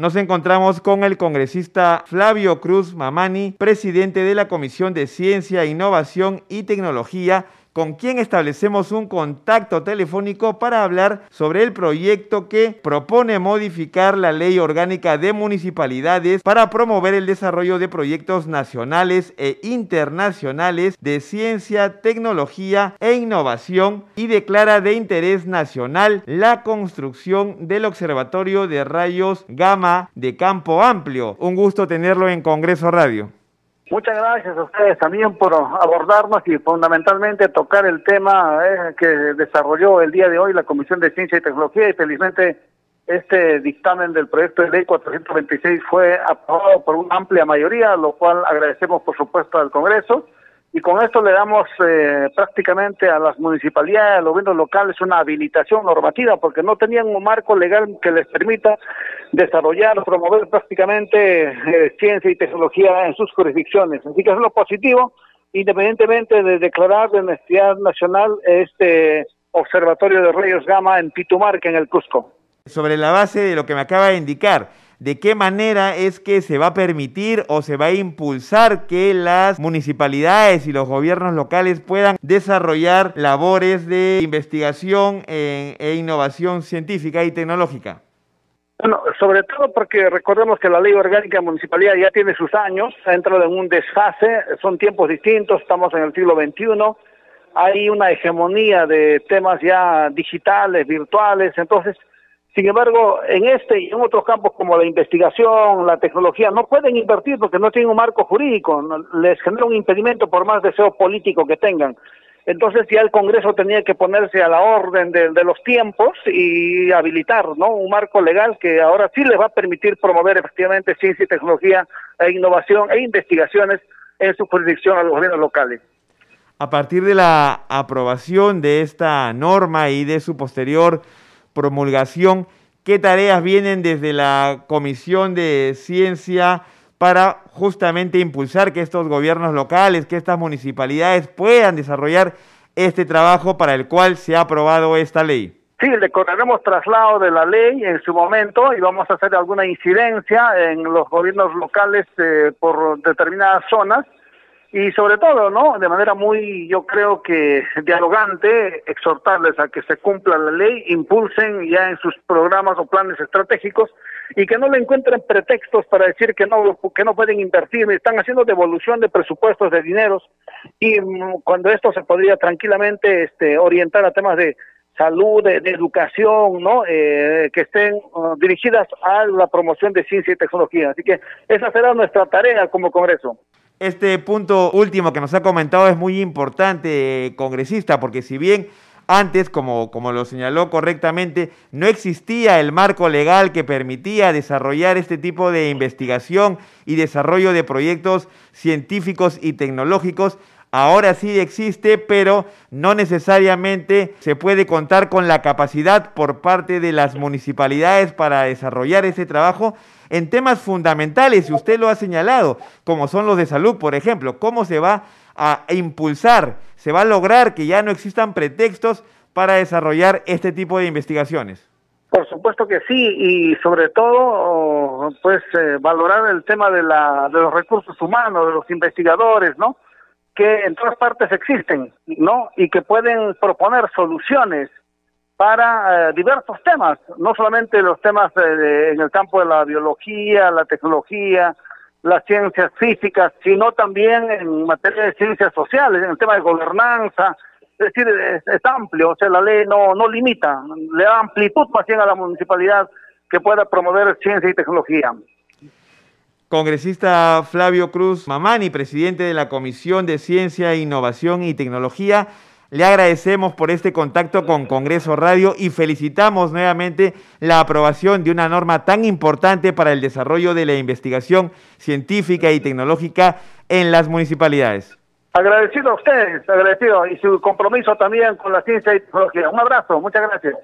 Nos encontramos con el congresista Flavio Cruz Mamani, presidente de la Comisión de Ciencia, Innovación y Tecnología con quien establecemos un contacto telefónico para hablar sobre el proyecto que propone modificar la ley orgánica de municipalidades para promover el desarrollo de proyectos nacionales e internacionales de ciencia, tecnología e innovación y declara de interés nacional la construcción del Observatorio de Rayos Gamma de Campo Amplio. Un gusto tenerlo en Congreso Radio. Muchas gracias a ustedes también por abordarnos y fundamentalmente tocar el tema eh, que desarrolló el día de hoy la Comisión de Ciencia y Tecnología y felizmente este dictamen del proyecto de ley 426 fue aprobado por una amplia mayoría, lo cual agradecemos por supuesto al Congreso y con esto le damos eh, prácticamente a las municipalidades, a los gobiernos locales una habilitación normativa porque no tenían un marco legal que les permita desarrollar, promover prácticamente eh, ciencia y tecnología en sus jurisdicciones. Así que es lo positivo, independientemente de declarar de necesidad nacional este observatorio de rayos gamma en Pitumarca, en el Cusco. Sobre la base de lo que me acaba de indicar, de qué manera es que se va a permitir o se va a impulsar que las municipalidades y los gobiernos locales puedan desarrollar labores de investigación e, e innovación científica y tecnológica. Bueno, sobre todo porque recordemos que la ley orgánica de municipalidad ya tiene sus años, ha entrado en un desfase, son tiempos distintos, estamos en el siglo XXI, hay una hegemonía de temas ya digitales, virtuales, entonces sin embargo, en este y en otros campos como la investigación, la tecnología, no pueden invertir porque no tienen un marco jurídico, les genera un impedimento por más deseo político que tengan. Entonces ya el Congreso tenía que ponerse a la orden de, los tiempos y habilitar ¿no? un marco legal que ahora sí les va a permitir promover efectivamente ciencia y tecnología e innovación e investigaciones en su jurisdicción a los gobiernos locales. A partir de la aprobación de esta norma y de su posterior promulgación, ¿qué tareas vienen desde la Comisión de Ciencia para justamente impulsar que estos gobiernos locales, que estas municipalidades puedan desarrollar este trabajo para el cual se ha aprobado esta ley? Sí, le correremos traslado de la ley en su momento y vamos a hacer alguna incidencia en los gobiernos locales eh, por determinadas zonas y sobre todo, ¿no? De manera muy, yo creo que dialogante, exhortarles a que se cumpla la ley, impulsen ya en sus programas o planes estratégicos y que no le encuentren pretextos para decir que no que no pueden invertir, están haciendo devolución de presupuestos de dineros y mm, cuando esto se podría tranquilamente este orientar a temas de salud, de, educación, ¿no? Eh, que estén uh, dirigidas a la promoción de ciencia y tecnología. Así que esa será nuestra tarea como Congreso. Este punto último que nos ha comentado es muy importante, congresista, porque si bien antes, como, como lo señaló correctamente, no existía el marco legal que permitía desarrollar este tipo de investigación y desarrollo de proyectos científicos y tecnológicos. Ahora sí existe, pero no necesariamente se puede contar con la capacidad por parte de las municipalidades para desarrollar ese trabajo en temas fundamentales, y usted lo ha señalado, como son los de salud, por ejemplo, cómo se va a impulsar, se va a lograr que ya no existan pretextos para desarrollar este tipo de investigaciones. Por supuesto que sí, y sobre todo, pues, eh, valorar el tema de, la, de los recursos humanos, de los investigadores, ¿no? Que en todas partes existen, ¿no? Y que pueden proponer soluciones para eh, diversos temas, no solamente los temas en el campo de la biología, la tecnología, las ciencias físicas, sino también en materia de ciencias sociales, en el tema de gobernanza, es decir, es, amplio, o sea, la ley no, no limita, le da amplitud más bien a la municipalidad que pueda promover ciencia y tecnología. Congresista Flavio Cruz Mamani, presidente de la Comisión de Ciencia, Innovación y Tecnología, le agradecemos por este contacto con Congreso Radio y felicitamos nuevamente la aprobación de una norma tan importante para el desarrollo de la investigación científica y tecnológica en las municipalidades. Agradecido a ustedes, agradecido y su compromiso también con la ciencia y tecnología. Un abrazo, muchas gracias.